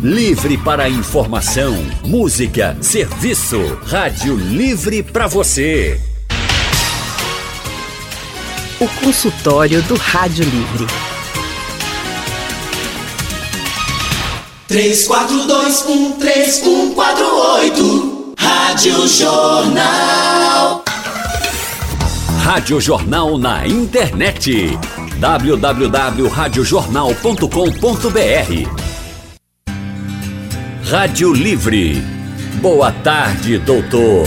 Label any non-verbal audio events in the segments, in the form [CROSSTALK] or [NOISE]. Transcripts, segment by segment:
Livre para informação, música, serviço. Rádio Livre para você. O consultório do Rádio Livre. 34213148 Rádio Jornal. Rádio Jornal na internet www.radiojornal.com.br Rádio Livre. Boa tarde, doutor.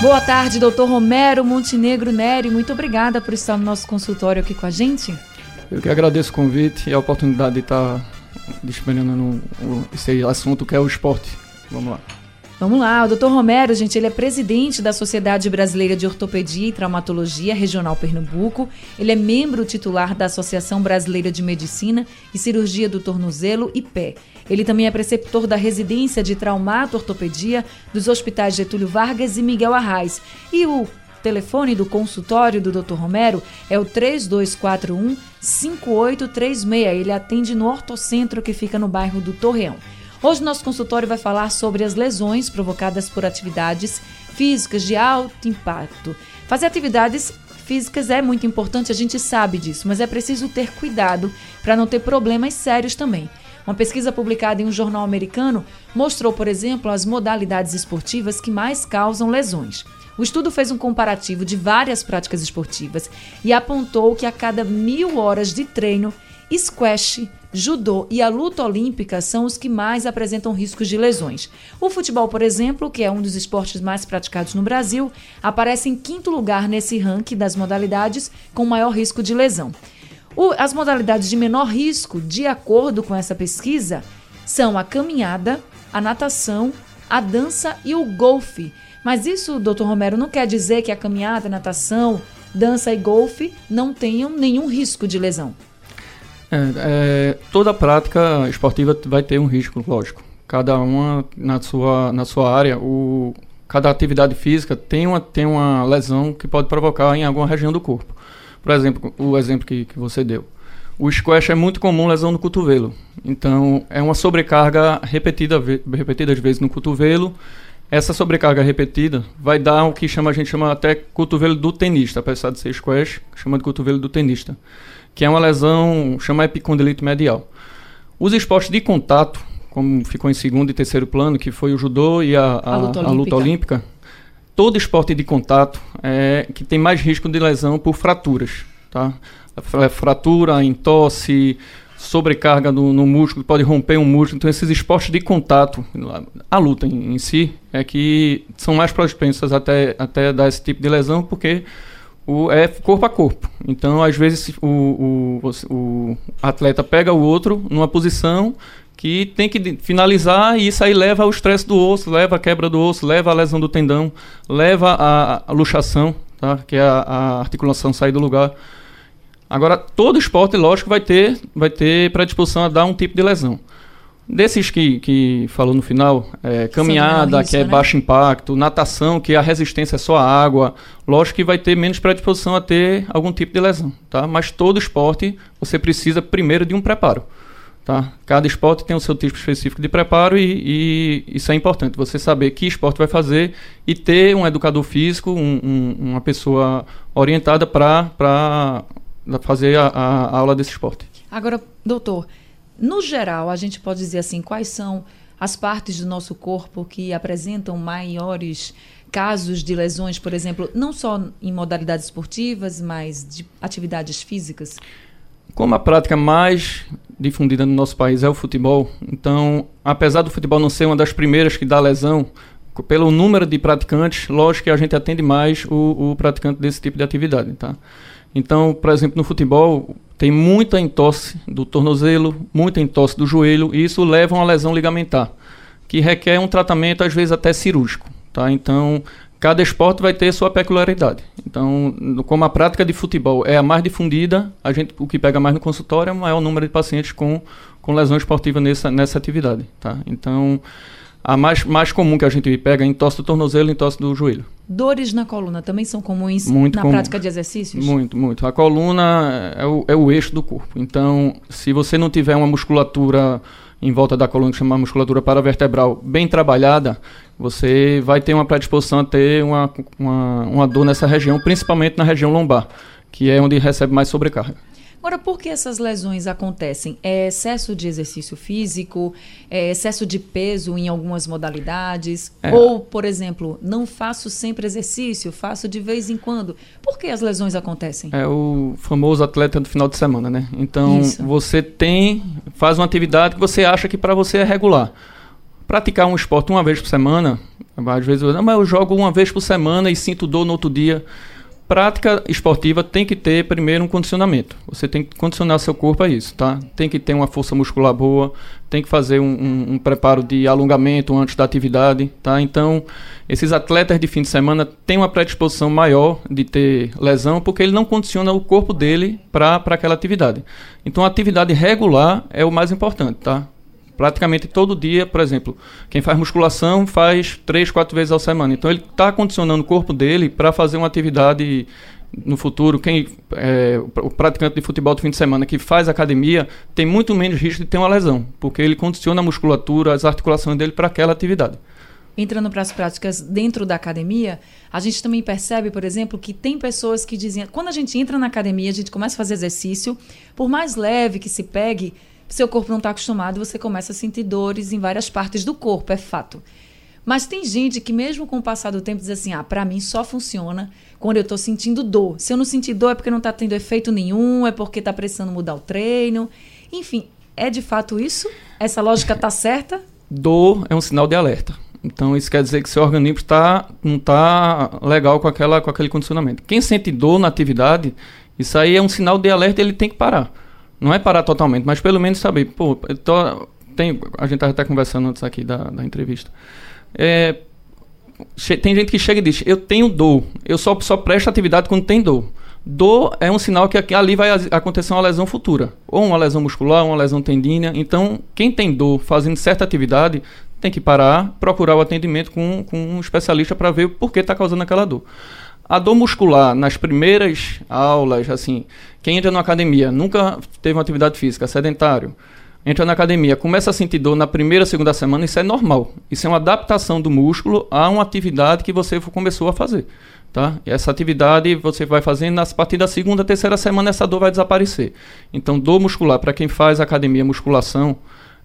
Boa tarde, doutor Romero Montenegro Nery. Muito obrigada por estar no nosso consultório aqui com a gente. Eu que agradeço o convite e a oportunidade de estar disponível esse assunto que é o esporte. Vamos lá. Vamos lá, o Dr. Romero, gente, ele é presidente da Sociedade Brasileira de Ortopedia e Traumatologia Regional Pernambuco. Ele é membro titular da Associação Brasileira de Medicina e Cirurgia do Tornozelo e Pé. Ele também é preceptor da residência de traumato-ortopedia dos hospitais Getúlio Vargas e Miguel Arraes. E o telefone do consultório do Dr. Romero é o 3241 5836. Ele atende no Ortocentro que fica no bairro do Torreão. Hoje nosso consultório vai falar sobre as lesões provocadas por atividades físicas de alto impacto. Fazer atividades físicas é muito importante, a gente sabe disso, mas é preciso ter cuidado para não ter problemas sérios também. Uma pesquisa publicada em um jornal americano mostrou, por exemplo, as modalidades esportivas que mais causam lesões. O estudo fez um comparativo de várias práticas esportivas e apontou que a cada mil horas de treino, squash, judô e a luta olímpica são os que mais apresentam riscos de lesões. O futebol, por exemplo, que é um dos esportes mais praticados no Brasil, aparece em quinto lugar nesse ranking das modalidades com maior risco de lesão. O, as modalidades de menor risco, de acordo com essa pesquisa, são a caminhada, a natação, a dança e o golfe. Mas isso, doutor Romero, não quer dizer que a caminhada, a natação, dança e golfe não tenham nenhum risco de lesão. É, é, toda prática esportiva vai ter um risco, lógico. Cada uma na sua, na sua área, o, cada atividade física tem uma, tem uma lesão que pode provocar em alguma região do corpo. Por exemplo, o exemplo que, que você deu. O squash é muito comum lesão no cotovelo. Então, é uma sobrecarga repetida, repetidas vezes no cotovelo. Essa sobrecarga repetida vai dar o que chama, a gente chama até cotovelo do tenista, apesar de ser squash, chama de cotovelo do tenista que é uma lesão, chama epicondilite medial. Os esportes de contato, como ficou em segundo e terceiro plano, que foi o judô e a, a, a, luta, a luta, olímpica, todo esporte de contato é que tem mais risco de lesão por fraturas, tá? Fratura, entosse, sobrecarga no, no, músculo, pode romper um músculo. Então, esses esportes de contato, a luta em, em si, é que são mais propensos até, até dar esse tipo de lesão, porque o, é corpo a corpo. Então, às vezes, o, o, o atleta pega o outro numa posição que tem que finalizar e isso aí leva ao estresse do osso, leva à quebra do osso, leva à lesão do tendão, leva à, à luxação, tá? que é a, a, articulação sair do lugar. Agora, todo esporte, lógico, vai ter, vai ter predisposição a dar um tipo de lesão. Desses que, que falou no final, é, caminhada, risco, que é né? baixo impacto, natação, que a resistência é só a água, lógico que vai ter menos predisposição a ter algum tipo de lesão, tá? Mas todo esporte você precisa primeiro de um preparo, tá? Cada esporte tem o seu tipo específico de preparo e, e isso é importante, você saber que esporte vai fazer e ter um educador físico, um, um, uma pessoa orientada para fazer a, a aula desse esporte. Agora, doutor, no geral, a gente pode dizer assim, quais são as partes do nosso corpo que apresentam maiores casos de lesões, por exemplo, não só em modalidades esportivas, mas de atividades físicas? Como a prática mais difundida no nosso país é o futebol, então, apesar do futebol não ser uma das primeiras que dá lesão, pelo número de praticantes, lógico que a gente atende mais o, o praticante desse tipo de atividade, tá? Então, por exemplo, no futebol, tem muita entorse do tornozelo, muita entorse do joelho, e isso leva a uma lesão ligamentar, que requer um tratamento, às vezes, até cirúrgico. Tá? Então, cada esporte vai ter sua peculiaridade. Então, como a prática de futebol é a mais difundida, a gente, o que pega mais no consultório é o maior número de pacientes com, com lesão esportiva nessa, nessa atividade. Tá? Então, A mais, mais comum que a gente pega é entorse do tornozelo e entorse do joelho. Dores na coluna também são comuns Muito na comum. prática de exercícios? Muito, muito. A coluna é o, é o eixo do corpo. Então, se você não tiver uma musculatura em volta da coluna, que chama musculatura paravertebral, bem trabalhada, você vai ter uma predisposição a ter uma, uma, uma dor nessa região, principalmente na região lombar, que é onde recebe mais sobrecarga. Agora, por que essas lesões acontecem? É excesso de exercício físico? É excesso de peso em algumas modalidades? É. Ou, por exemplo, não faço sempre exercício, faço de vez em quando? Por que as lesões acontecem? É o famoso atleta do final de semana, né? Então, Isso. você tem, faz uma atividade que você acha que para você é regular. Praticar um esporte uma vez por semana, às vezes eu, não, mas eu jogo uma vez por semana e sinto dor no outro dia. Prática esportiva tem que ter primeiro um condicionamento. Você tem que condicionar seu corpo a isso, tá? Tem que ter uma força muscular boa, tem que fazer um, um- um preparo de alongamento antes da atividade, tá? Então, esses atletas de fim de semana têm uma predisposição maior de ter lesão porque ele não condiciona o corpo dele para aquela atividade. Então, a atividade regular é o mais importante, tá? Praticamente todo dia, por exemplo, quem faz musculação faz três, quatro vezes ao semana. Então ele está condicionando o corpo dele para fazer uma atividade no futuro. Quem é, o praticante de futebol do fim de semana que faz academia tem muito menos risco de ter uma lesão, porque ele condiciona a musculatura, as articulações dele para aquela atividade. Entrando para as práticas dentro da academia, a gente também percebe, por exemplo, que tem pessoas que dizem, quando a gente entra na academia, a gente começa a fazer exercício, por mais leve que se pegue, seu corpo não está acostumado, você começa a sentir dores em várias partes do corpo, é fato. Mas tem gente que mesmo com o passar do tempo diz assim, ah, para mim só funciona quando eu estou sentindo dor. Se eu não sentir dor é porque não está tendo efeito nenhum, é porque está precisando mudar o treino. Enfim, é de fato isso? Essa lógica está certa? Dor é um sinal de alerta. Então isso quer dizer que seu organismo tá, não está legal com, aquela, com aquele condicionamento. Quem sente dor na atividade, isso aí é um sinal de alerta ele tem que parar. Não é parar totalmente, mas pelo menos saber, pô, tô, tem, a gente estava até conversando antes aqui da, da entrevista. É, tem gente que chega e diz, eu tenho dor, eu só, só presto atividade quando tem dor. Dor é um sinal que ali vai acontecer uma lesão futura, ou uma lesão muscular, uma lesão tendínea. Então, quem tem dor fazendo certa atividade tem que parar, procurar o atendimento com, com um especialista para ver por que está causando aquela dor. A dor muscular, nas primeiras aulas, assim, quem entra na academia, nunca teve uma atividade física, sedentário, entra na academia, começa a sentir dor na primeira, segunda semana, isso é normal. Isso é uma adaptação do músculo a uma atividade que você começou a fazer. Tá? E essa atividade você vai fazendo a partir da segunda, terceira semana, essa dor vai desaparecer. Então, dor muscular, para quem faz academia, musculação,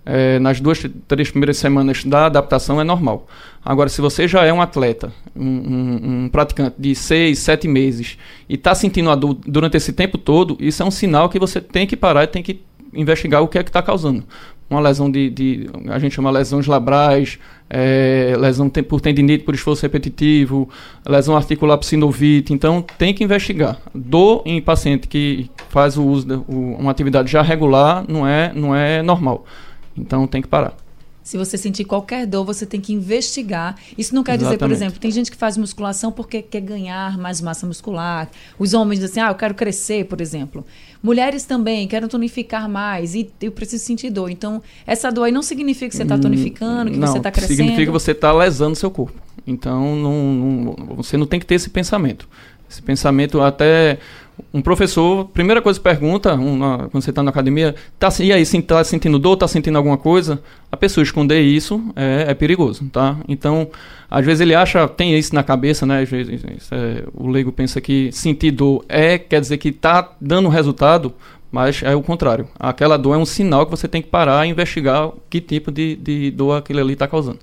eh, nas duas, três primeiras semanas da adaptação é normal. Agora, se você já é um atleta, um, um- um praticante de seis, sete meses e está sentindo a dor durante esse tempo todo, isso é um sinal que você tem que parar e tem que investigar o que é que está causando. Uma lesão de, de- a gente chama lesões labrais, eh, lesão tem- por tendinite por esforço repetitivo, lesão articular por sinovite. Então, tem que investigar. Dor em paciente que faz o uso de o- uma atividade já regular não é, não é normal. Então, tem que parar. Se você sentir qualquer dor, você tem que investigar. Isso não quer dizer, por Exatamente. exemplo, tem gente que faz musculação porque quer ganhar mais massa muscular. Os homens dizem assim, ah, eu quero crescer, por exemplo. Mulheres também querem tonificar mais e eu preciso sentir dor. Então, essa dor aí não significa que você está tonificando, que não, você está crescendo. significa que você está lesando seu corpo. Então, não- não- você não tem que ter esse pensamento. Esse pensamento até... Um professor, primeira coisa que pergunta, um, na- quando você está na academia, tá, e aí, está sentindo dor, está sentindo alguma coisa? A pessoa esconder isso é, é perigoso, tá? Então, às vezes ele acha, tem isso na cabeça, né? Às vezes é, o leigo pensa que sentir dor é, quer dizer que está dando resultado, mas é o contrário. Aquela dor é um sinal que você tem que parar e investigar que tipo de, de dor aquilo ali está causando.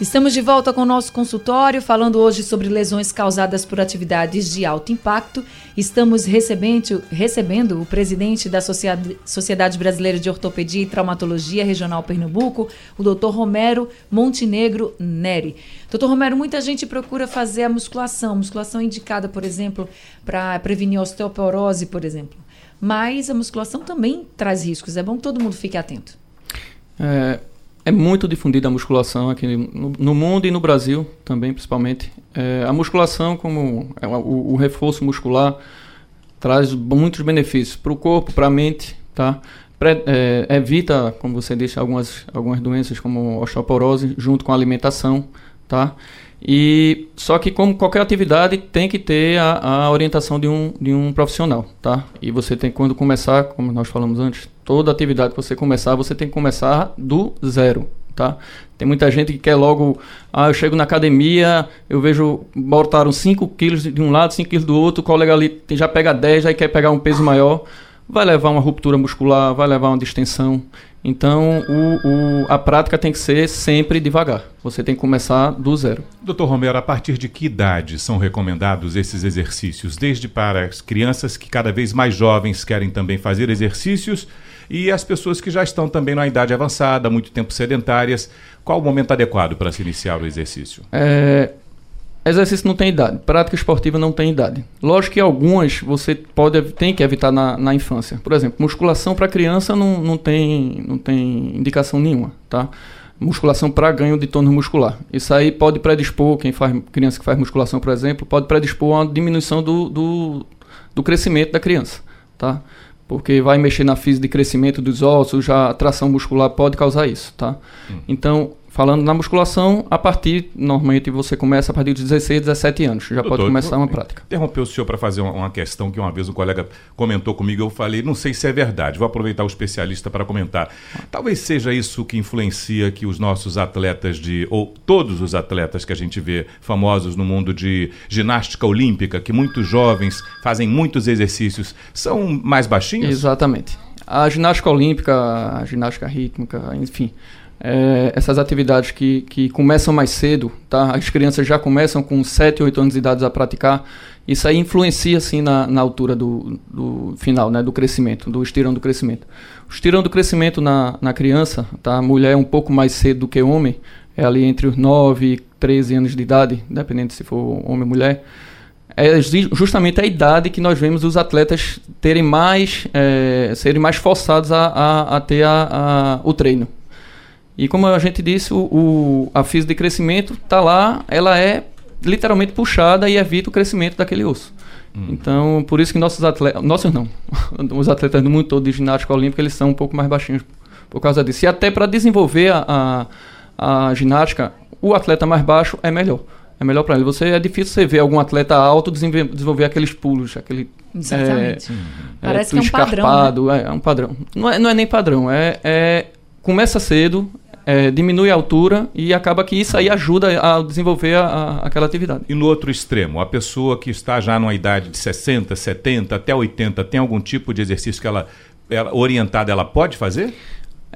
Estamos de volta com o nosso consultório, falando hoje sobre lesões causadas por atividades de alto impacto. Estamos recebendo, recebendo o presidente da Sociedade, Brasileira de Ortopedia e Traumatologia Regional Pernambuco, o Dr. Romero Montenegro Neri. Doutor Romero, muita gente procura fazer a musculação. Musculação indicada, por exemplo, para prevenir osteoporose, por exemplo. Mas a musculação também traz riscos. É bom que todo mundo fique atento. É, é muito difundida a musculação aqui no, no mundo e no Brasil também, principalmente. É, a musculação, como é, o, o reforço muscular, traz muitos benefícios para o corpo, para a mente, tá? pré, é, evita, como você disse, algumas, algumas doenças como osteoporose junto com a alimentação, tá? E só que como qualquer atividade tem que ter a, a, orientação de um, de um profissional, tá? E você tem quando começar, como nós falamos antes, toda atividade que você começar, você tem que começar do zero, tá? Tem muita gente que quer logo, ah, eu chego na academia, eu vejo botaram 5 quilos de um lado, 5 quilos do outro, o colega ali já pega 10, aí quer pegar um peso maior, vai levar uma ruptura muscular, vai levar uma distensão. Então, o, o, a prática tem que ser sempre devagar. Você tem que começar do zero. Doutor Romero, a partir de que idade são recomendados esses exercícios? Desde para as crianças que cada vez mais jovens querem também fazer exercícios e as pessoas que já estão também na idade avançada, muito tempo sedentárias. Qual o momento adequado para se iniciar o exercício? É, Exercício não tem idade, prática esportiva não tem idade. Lógico que algumas você pode tem que evitar na, na infância. Por exemplo, musculação para criança não, não, tem, não tem indicação nenhuma, tá? Musculação para ganho de tônus muscular. Isso aí pode predispor, quem faz criança que faz musculação, por exemplo, pode predispor a uma diminuição do, do, do crescimento da criança, tá? Porque vai mexer na física de crescimento dos ossos, já a tração muscular pode causar isso, tá? Hum. Então, Falando na musculação, a partir, normalmente você começa a partir de 16, 17 anos, já Doutor, pode começar uma prática. Interrompeu o senhor para fazer uma, uma, questão que uma vez um colega comentou comigo, eu falei, não sei se é verdade, vou aproveitar o especialista para comentar. Talvez seja isso que influencia que os nossos atletas de, ou todos os atletas que a gente vê famosos no mundo de ginástica olímpica, que muitos jovens fazem muitos exercícios, são mais baixinhos? Exatamente. A ginástica olímpica, a ginástica rítmica, enfim é, essas atividades que, que começam mais cedo, tá? As crianças já começam com 7, 8 anos de idade a praticar. Isso aí influencia, sim, na, na altura do, do final, né? Do crescimento, do estirão do crescimento. O estirão do crescimento na, na criança, tá? A mulher é um pouco mais cedo do que homem, é ali entre os 9 e 13 anos de idade, dependendo se for homem ou mulher. É justamente a idade que nós vemos os atletas terem mais, é, serem mais forçados a, a, a ter a, a, o treino, e como a gente disse, o, o a física de crescimento está lá, ela é literalmente puxada e evita o crescimento daquele osso. Hum. Então, por isso que nossos atletas, nossos não, [LAUGHS] os atletas do mundo todo de ginástica olímpica, eles são um pouco mais baixinhos por causa disso. E até para desenvolver a, a, a, ginástica, o atleta mais baixo é melhor. É melhor para ele. Você é difícil você ver algum atleta alto desenvolver, desenvolver aqueles pulos, aquele Exatamente. É, Parece é, que é um padrão. Né? É, é, um padrão. Não é, não é nem padrão, é, é começa cedo, é, diminui a altura e acaba que isso aí ajuda a desenvolver a, a, aquela atividade. E no outro extremo, a pessoa que está já numa idade de 60, 70 até 80, tem algum tipo de exercício que ela, ela orientada ela pode fazer?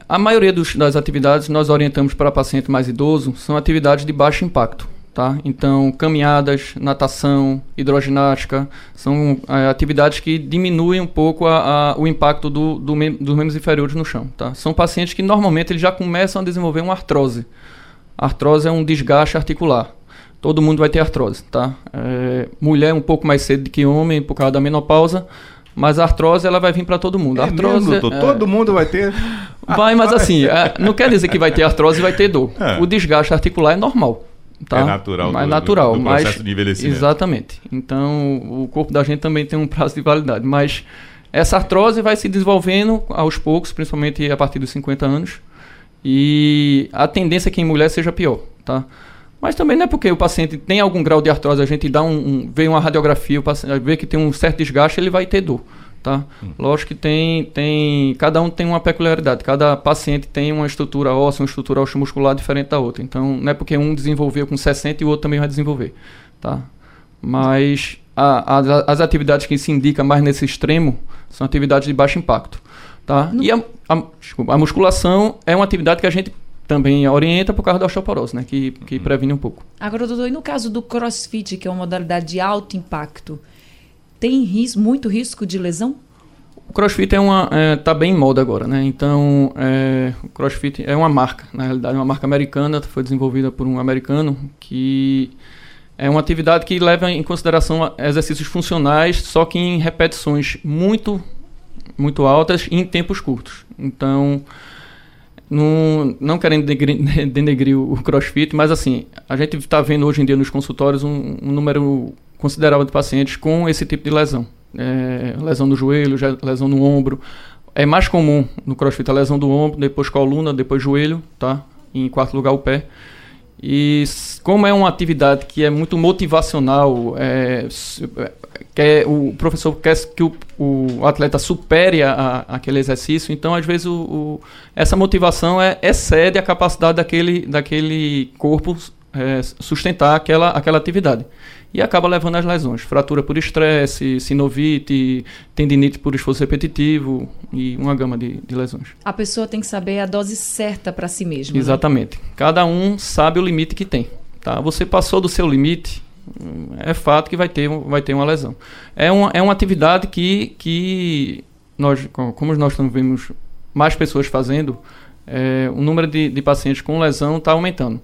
A maioria dos, das atividades nós orientamos para paciente mais idoso são atividades de baixo impacto. Tá? Então, caminhadas, natação, hidroginástica, são é, atividades que diminuem um pouco a, a, o impacto do, do mem dos membros inferiores no chão. Tá? São pacientes que normalmente eles já começam a desenvolver uma artrose. A artrose é um desgaste articular. Todo mundo vai ter artrose. Tá? É, mulher um pouco mais cedo do que homem por causa da menopausa, mas a artrose ela vai vir para todo mundo. É artrose, mesmo, é, todo mundo vai ter. Vai, mas assim, é, não quer dizer que vai ter artrose e vai ter dor. É. O desgaste articular é normal. Tá? É natural. Mais do, natural, do, do processo mas, de envelhecimento. Exatamente. Então, o corpo da gente também tem um prazo de validade. Mas essa artrose vai se desenvolvendo aos poucos, principalmente a partir dos 50 anos. E a tendência é que em mulher seja pior, tá? Mas também não é porque o paciente tem algum grau de artrose, a gente dá um, um vê uma radiografia, o paciente vê que tem um certo desgaste, ele vai ter dor tá? Hum. Lógico que tem, tem, cada um tem uma peculiaridade, cada paciente tem uma estrutura óssea, uma estrutura muscular diferente da outra. Então, não é porque um desenvolveu com 60 e o outro também vai desenvolver, tá? Mas a, a, as atividades que se indica mais nesse extremo são atividades de baixo impacto, tá? No... E a, a, desculpa, a musculação é uma atividade que a gente também orienta por causa da osteoporose, né? Que, que uhum. previne um pouco. Agora, doutor, e no caso do crossfit, que é uma modalidade de alto impacto, tem risco, muito risco de lesão? O CrossFit é uma é, tá bem em moda agora, né? Então, é, o CrossFit é uma marca, na realidade, é uma marca americana, foi desenvolvida por um americano que é uma atividade que leva em consideração exercícios funcionais, só que em repetições muito muito altas e em tempos curtos. Então, não, não querendo denegrir, [LAUGHS] denegrir o crossfit, mas assim, a gente está vendo hoje em dia nos consultórios um, um número considerável de pacientes com esse tipo de lesão. É, lesão no joelho, lesão no ombro. É mais comum no crossfit a lesão do ombro, depois coluna, depois joelho, tá? E em quarto lugar o pé. E como é uma atividade que é muito motivacional, é, quer, o professor quer que o, o atleta supere a, aquele exercício, então às vezes o, o, essa motivação é, excede a capacidade daquele, daquele corpo é, sustentar aquela, aquela atividade. E acaba levando às lesões. Fratura por estresse, sinovite, tendinite por esforço repetitivo e uma gama de, de lesões. A pessoa tem que saber a dose certa para si mesma. Né? Exatamente. Né? Cada um sabe o limite que tem. Tá? Você passou do seu limite, é fato que vai ter, vai ter uma lesão. É uma, é uma atividade que, que nós, como nós vemos mais pessoas fazendo, é, o número de, de pacientes com lesão está aumentando.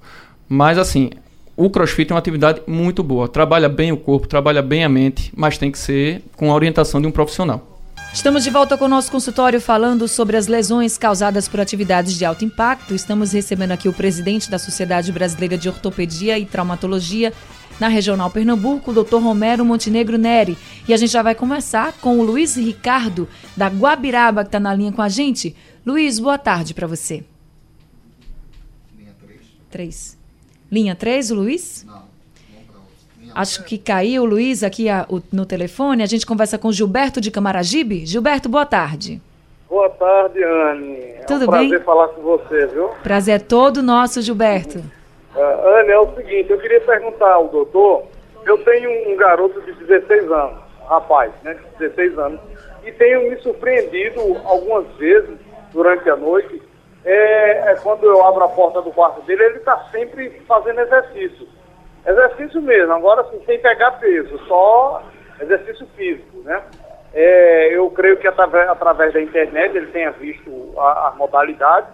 Mas assim, o crossfit é uma atividade muito boa. Trabalha bem o corpo, trabalha bem a mente, mas tem que ser com a orientação de um profissional. Estamos de volta com o nosso consultório falando sobre as lesões causadas por atividades de alto impacto. Estamos recebendo aqui o presidente da Sociedade Brasileira de Ortopedia e Traumatologia na Regional Pernambuco, o Dr. Romero Montenegro Neri. E a gente já vai começar com o Luiz Ricardo, da Guabiraba, que está na linha com a gente. Luiz, boa tarde para você. Linha 3. 3. Linha 3, o Luiz? Não. Acho que caiu o Luiz aqui a, o, no telefone. A gente conversa com Gilberto de Camaragibe. Gilberto, boa tarde. Boa tarde, Anne. Tudo é um bem? prazer falar com você, viu? Prazer é todo nosso, Gilberto. Uh, Anne, é o seguinte, eu queria perguntar ao doutor, eu tenho um garoto de 16 anos, rapaz, né, 16 anos, e tenho me surpreendido algumas vezes durante a noite é, é, quando eu abro a porta do quarto dele, ele está sempre fazendo exercício. Exercício mesmo, agora assim, sem pegar peso, só exercício físico, né? É, eu creio que através, através, da internet ele tenha visto a, a modalidade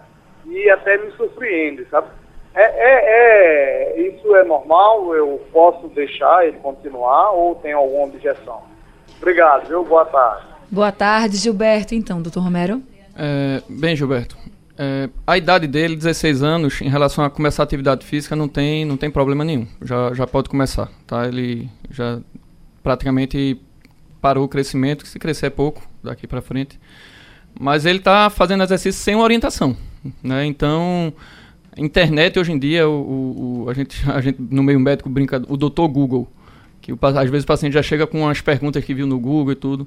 e até me surpreende, sabe? É, é, é, isso é normal? Eu posso deixar ele continuar ou tem alguma objeção? Obrigado, viu? Boa tarde. Boa tarde, Gilberto. Então, doutor Romero. É, bem, Gilberto, é, a idade dele, 16 anos, em relação a começar a atividade física, não tem, não tem problema nenhum. Já, já pode começar, tá? Ele já praticamente parou o crescimento, se crescer é pouco daqui para frente. Mas ele está fazendo exercício sem orientação, né? Então, internet hoje em dia, o, o, a, gente, [LAUGHS] a gente no meio médico brinca, o doutor Google, que o, às vezes o paciente já chega com as perguntas que viu no Google e tudo.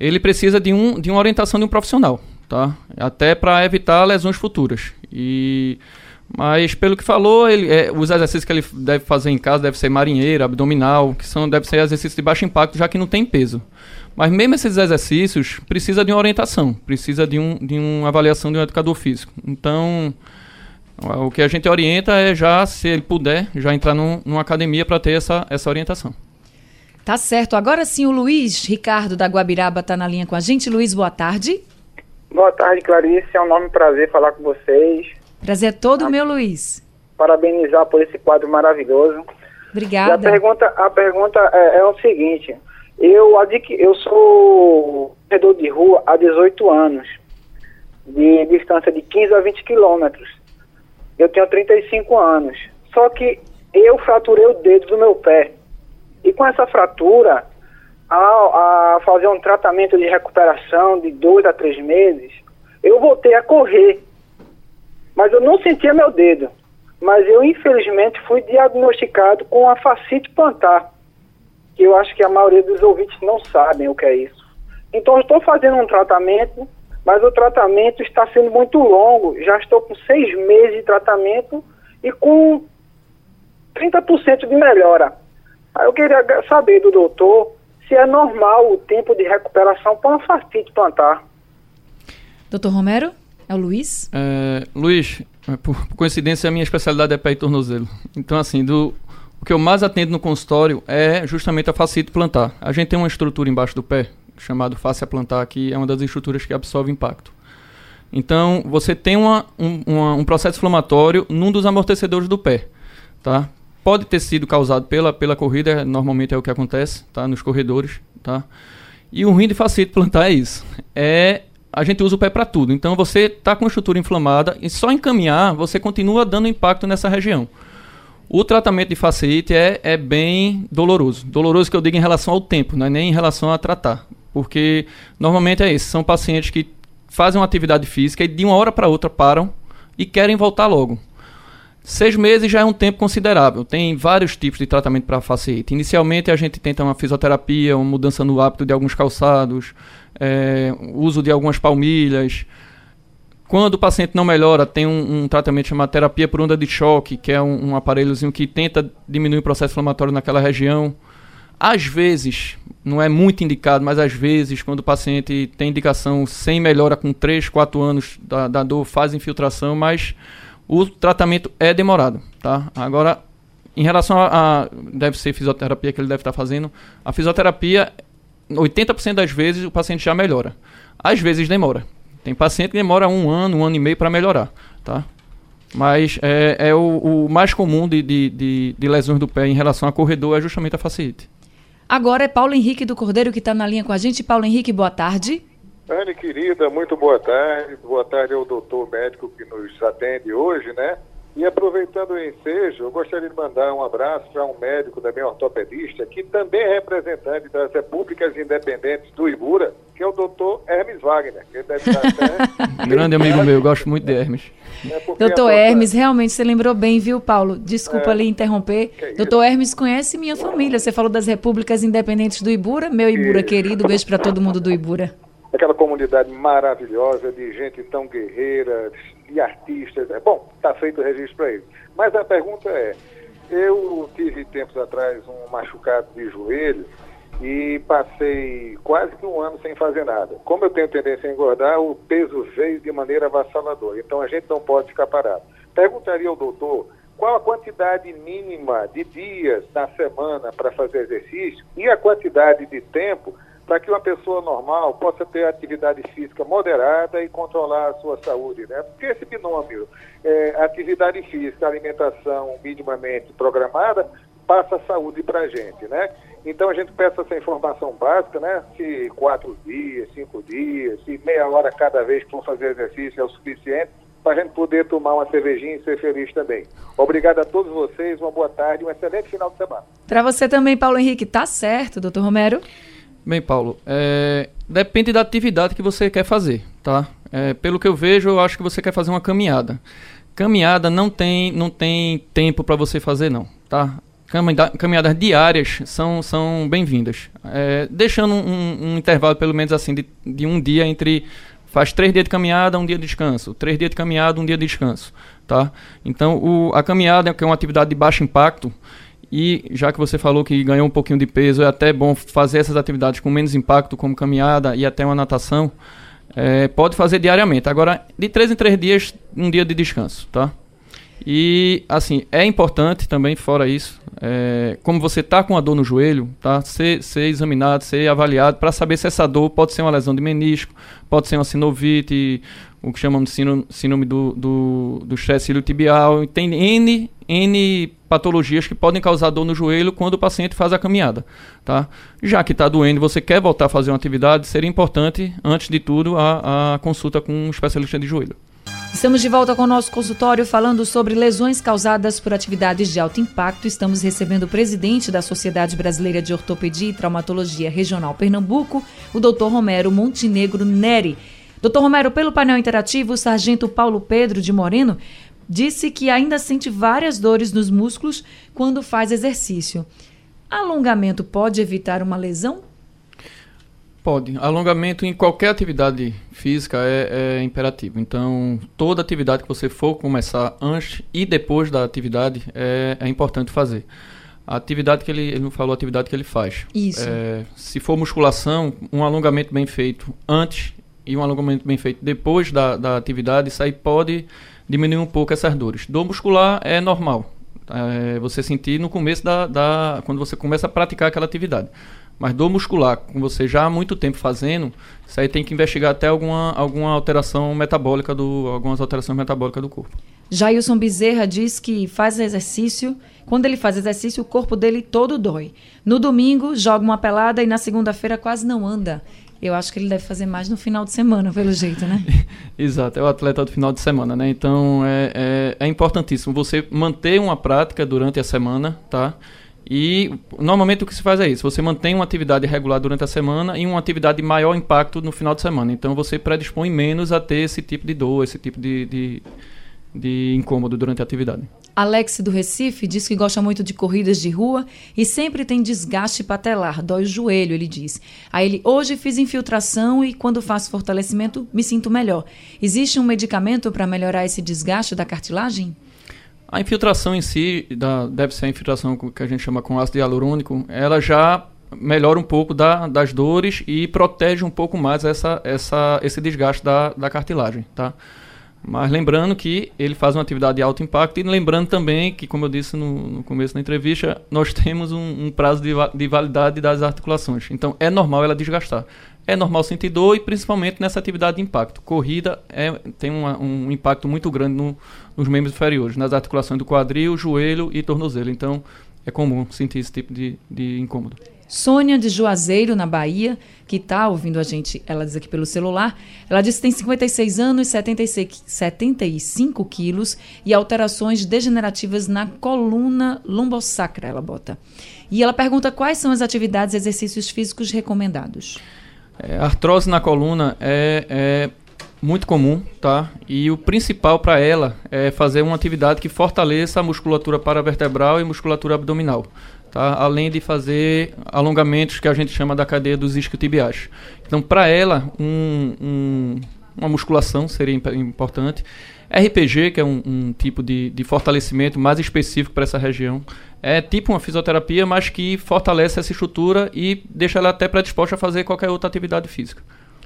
Ele precisa de, um, de uma orientação de um profissional tá? Até para evitar lesões futuras. E mas pelo que falou, ele, é, os exercícios que ele deve fazer em casa deve ser marinheiro, abdominal, que são deve ser exercícios de baixo impacto, já que não tem peso. Mas mesmo esses exercícios precisa de uma orientação, precisa de, um, de uma avaliação de um educador físico. Então, o que a gente orienta é já, se ele puder, já entrar num, numa academia para ter essa, essa orientação. Tá certo. Agora sim, o Luiz Ricardo da Guabiraba está na linha com a gente. Luiz, boa tarde. Boa tarde, Clarice. É um enorme prazer falar com vocês. Prazer é todo ah, meu, Luiz. Parabenizar por esse quadro maravilhoso. Obrigada. E a pergunta, a pergunta é, é o seguinte: eu, eu sou corredor de rua há 18 anos, de distância de 15 a 20 quilômetros. Eu tenho 35 anos. Só que eu fraturei o dedo do meu pé. E com essa fratura, a, a fazer um tratamento de recuperação de dois a três meses, eu voltei a correr. Mas eu não sentia meu dedo. Mas eu, infelizmente, fui diagnosticado com a fascite plantar, que eu acho que a maioria dos ouvintes não sabem o que é isso. Então, estou fazendo um tratamento, mas o tratamento está sendo muito longo. Já estou com seis meses de tratamento e com 30% de melhora. Aí eu queria saber do doutor se é normal o tempo de recuperação para uma fascite plantar. Doutor Romero? É o Luiz? É, Luiz, é, por coincidência, a minha especialidade é pé e tornozelo. Então, assim, do, o que eu mais atendo no consultório é justamente a fascite plantar. A gente tem uma estrutura embaixo do pé, chamada fáscia plantar, que é uma das estruturas que absorve impacto. Então, você tem uma, um, uma, um processo inflamatório num dos amortecedores do pé, tá? Pode ter sido causado pela, pela corrida, normalmente é o que acontece, tá? Nos corredores, tá? E o ruim de fascite plantar é isso. É a gente usa o pé para tudo. Então você está com a estrutura inflamada e só em caminhar você continua dando impacto nessa região. O tratamento de fascite é, é bem doloroso. Doloroso que eu digo em relação ao tempo, não é nem em relação a tratar. Porque normalmente é isso. São pacientes que fazem uma atividade física e de uma hora para outra param e querem voltar logo. Seis meses já é um tempo considerável. Tem vários tipos de tratamento para facete. Inicialmente a gente tenta uma fisioterapia, uma mudança no hábito de alguns calçados, é, uso de algumas palmilhas. Quando o paciente não melhora, tem um, um tratamento chamado terapia por onda de choque, que é um, um aparelhozinho que tenta diminuir o processo inflamatório naquela região. Às vezes, não é muito indicado, mas às vezes, quando o paciente tem indicação sem melhora com 3, 4 anos da, da dor, faz infiltração, mas o tratamento é demorado, tá? Agora, em relação a, a, deve ser fisioterapia que ele deve estar fazendo, a fisioterapia 80% das vezes o paciente já melhora. Às vezes demora. Tem paciente que demora um ano, um ano e meio para melhorar, tá? Mas é, é o, o, mais comum de, de, de, de, lesões do pé em relação a corredor é justamente a facite. Agora é Paulo Henrique do Cordeiro que está na linha com a gente. Paulo Henrique, boa tarde. Anne, querida, muito boa tarde. Boa tarde ao doutor médico que nos atende hoje, né? E aproveitando o ensejo, eu gostaria de mandar um abraço para um médico da minha ortopedista, que também é representante das Repúblicas Independentes do Ibura, que é o doutor Hermes Wagner. Que deve estar até... [LAUGHS] Grande amigo meu, eu gosto muito de Hermes. É doutor Hermes, realmente você lembrou bem, viu, Paulo? Desculpa é, ali interromper. Doutor Hermes conhece minha família. Você falou das Repúblicas Independentes do Ibura, meu Ibura e... querido, beijo para todo mundo do Ibura aquela comunidade maravilhosa de gente tão guerreira, de artistas. É, bom, está feito o registro para eles. Mas a pergunta é: eu tive tempos atrás um machucado de joelho e passei quase que um ano sem fazer nada. Como eu tenho tendência a engordar, o peso veio de maneira avassaladora. Então a gente não pode ficar parado. Perguntaria ao doutor qual a quantidade mínima de dias na semana para fazer exercício e a quantidade de tempo para que uma pessoa normal possa ter atividade física moderada e controlar a sua saúde, né? Porque esse binômio, é, atividade física, alimentação minimamente programada, passa a saúde para a gente, né? Então a gente peça essa informação básica, né? Se quatro dias, cinco dias, se meia hora cada vez que for fazer exercício é o suficiente para a gente poder tomar uma cervejinha e ser feliz também. Obrigado a todos vocês, uma boa tarde, um excelente final de semana. Para você também, Paulo Henrique, tá certo, doutor Romero? Bem, Paulo, é, depende da atividade que você quer fazer, tá? É, pelo que eu vejo, eu acho que você quer fazer uma caminhada. Caminhada não tem, não tem tempo para você fazer, não, tá? Caminhadas diárias são, são bem-vindas. É, deixando um, um, intervalo, pelo menos assim, de, de um dia entre faz três dias de caminhada, um dia de descanso. Três dias de caminhada, um dia de descanso. Tá? Então, o, a caminhada, que é uma atividade de baixo impacto, e já que você falou que ganhou um pouquinho de peso, é até bom fazer essas atividades com menos impacto, como caminhada e até uma natação. É, pode fazer diariamente. Agora, de três em três dias, um dia de descanso, tá? E, assim, é importante também, fora isso, é, como você está com a dor no joelho, tá? Ser, ser examinado, ser avaliado para saber se essa dor pode ser uma lesão de menisco, pode ser uma sinovite, o que chamamos de síndrome, do, do, do estresse tibial. Tem N, N patologias que podem causar dor no joelho quando o paciente faz a caminhada. Tá? Já que está doendo você quer voltar a fazer uma atividade, seria importante, antes de tudo, a, a consulta com um especialista de joelho. Estamos de volta com o nosso consultório falando sobre lesões causadas por atividades de alto impacto. Estamos recebendo o presidente da Sociedade Brasileira de Ortopedia e Traumatologia Regional Pernambuco, o Dr. Romero Montenegro Neri. Doutor Romero, pelo painel interativo, o sargento Paulo Pedro de Moreno disse que ainda sente várias dores nos músculos quando faz exercício. Alongamento pode evitar uma lesão? Pode. Alongamento em qualquer atividade física é, é, imperativo. Então, toda atividade que você for começar antes e depois da atividade é, é importante fazer. A atividade que ele, ele não falou, a atividade que ele faz. Isso. É, se for musculação, um alongamento bem feito antes e um alongamento bem feito depois da, da atividade, isso aí pode diminuir um pouco essas dores. Dor muscular é normal. É, você sentir no começo da, da. quando você começa a praticar aquela atividade. Mas dor muscular, com você já há muito tempo fazendo, isso aí tem que investigar até alguma, alguma alteração metabólica do. algumas alterações metabólicas do corpo. Jailson Bezerra diz que faz exercício. Quando ele faz exercício, o corpo dele todo dói. No domingo, joga uma pelada e na segunda-feira quase não anda. Eu acho que ele deve fazer mais no final de semana, pelo jeito, né? [LAUGHS] Exato, é o atleta do final de semana, né? Então é, é, é, importantíssimo você manter uma prática durante a semana, tá? E normalmente o que se faz é isso: você mantém uma atividade regular durante a semana e uma atividade de maior impacto no final de semana. Então você predispõe menos a ter esse tipo de dor, esse tipo de, de, de incômodo durante a atividade. Alex do Recife diz que gosta muito de corridas de rua e sempre tem desgaste patelar, dói o joelho, ele diz. Aí ele, hoje fiz infiltração e quando faço fortalecimento me sinto melhor. Existe um medicamento para melhorar esse desgaste da cartilagem? A infiltração em si, da, deve ser a infiltração que a gente chama com ácido hialurônico, ela já melhora um pouco da, das dores e protege um pouco mais essa, essa, esse desgaste da, da cartilagem, tá? Mas lembrando que ele faz uma atividade de alto impacto e lembrando também que, como eu disse no, no começo da entrevista, nós temos um, um prazo de, de, validade das articulações. Então é normal ela desgastar. É normal sentir dor e principalmente nessa atividade de impacto. Corrida é, tem uma, um impacto muito grande no, nos membros inferiores, nas articulações do quadril, joelho e tornozelo. Então é comum sentir esse tipo de, de incômodo. Sônia de Juazeiro, na Bahia, que está ouvindo a gente, ela diz aqui pelo celular, ela diz que tem 56 anos, 76, 75 quilos e alterações degenerativas na coluna lombosacra, ela bota. E ela pergunta quais são as atividades e exercícios físicos recomendados. É, artrose na coluna é, é muito comum, tá? E o principal para ela é fazer uma atividade que fortaleça a musculatura paravertebral e musculatura abdominal tá? além de fazer alongamentos que a gente chama da cadeia dos isquiotibiais. Então, para ela, um, um, uma musculação seria importante. RPG, que é um, um tipo de, de, fortalecimento mais específico para essa região, é tipo uma fisioterapia, mas que fortalece essa estrutura e deixa ela até predisposta a fazer qualquer outra atividade física.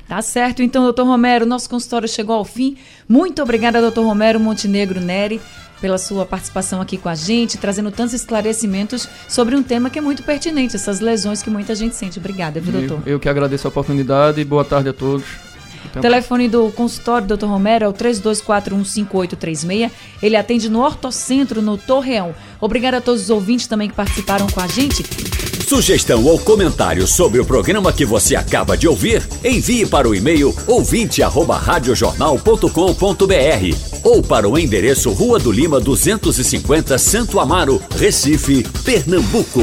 Tá certo, então, doutor Romero, nosso consultório chegou ao fim. Muito obrigada, doutor Romero Montenegro Neri pela sua participação aqui com a gente, trazendo tantos esclarecimentos sobre um tema que é muito pertinente, essas lesões que muita gente sente. Obrigada, viu, doutor? Eu, eu que agradeço a oportunidade e boa tarde a todos. O telefone do consultório do Dr. Romero é o 32415836. Ele atende no Hortocentro, no Torreão. Obrigada a todos os ouvintes também que participaram com a gente. Sugestão ou comentário sobre o programa que você acaba de ouvir, envie para o e-mail ouvinte@radiojornal.com.br ou para o endereço Rua do Lima 250, Santo Amaro, Recife, Pernambuco.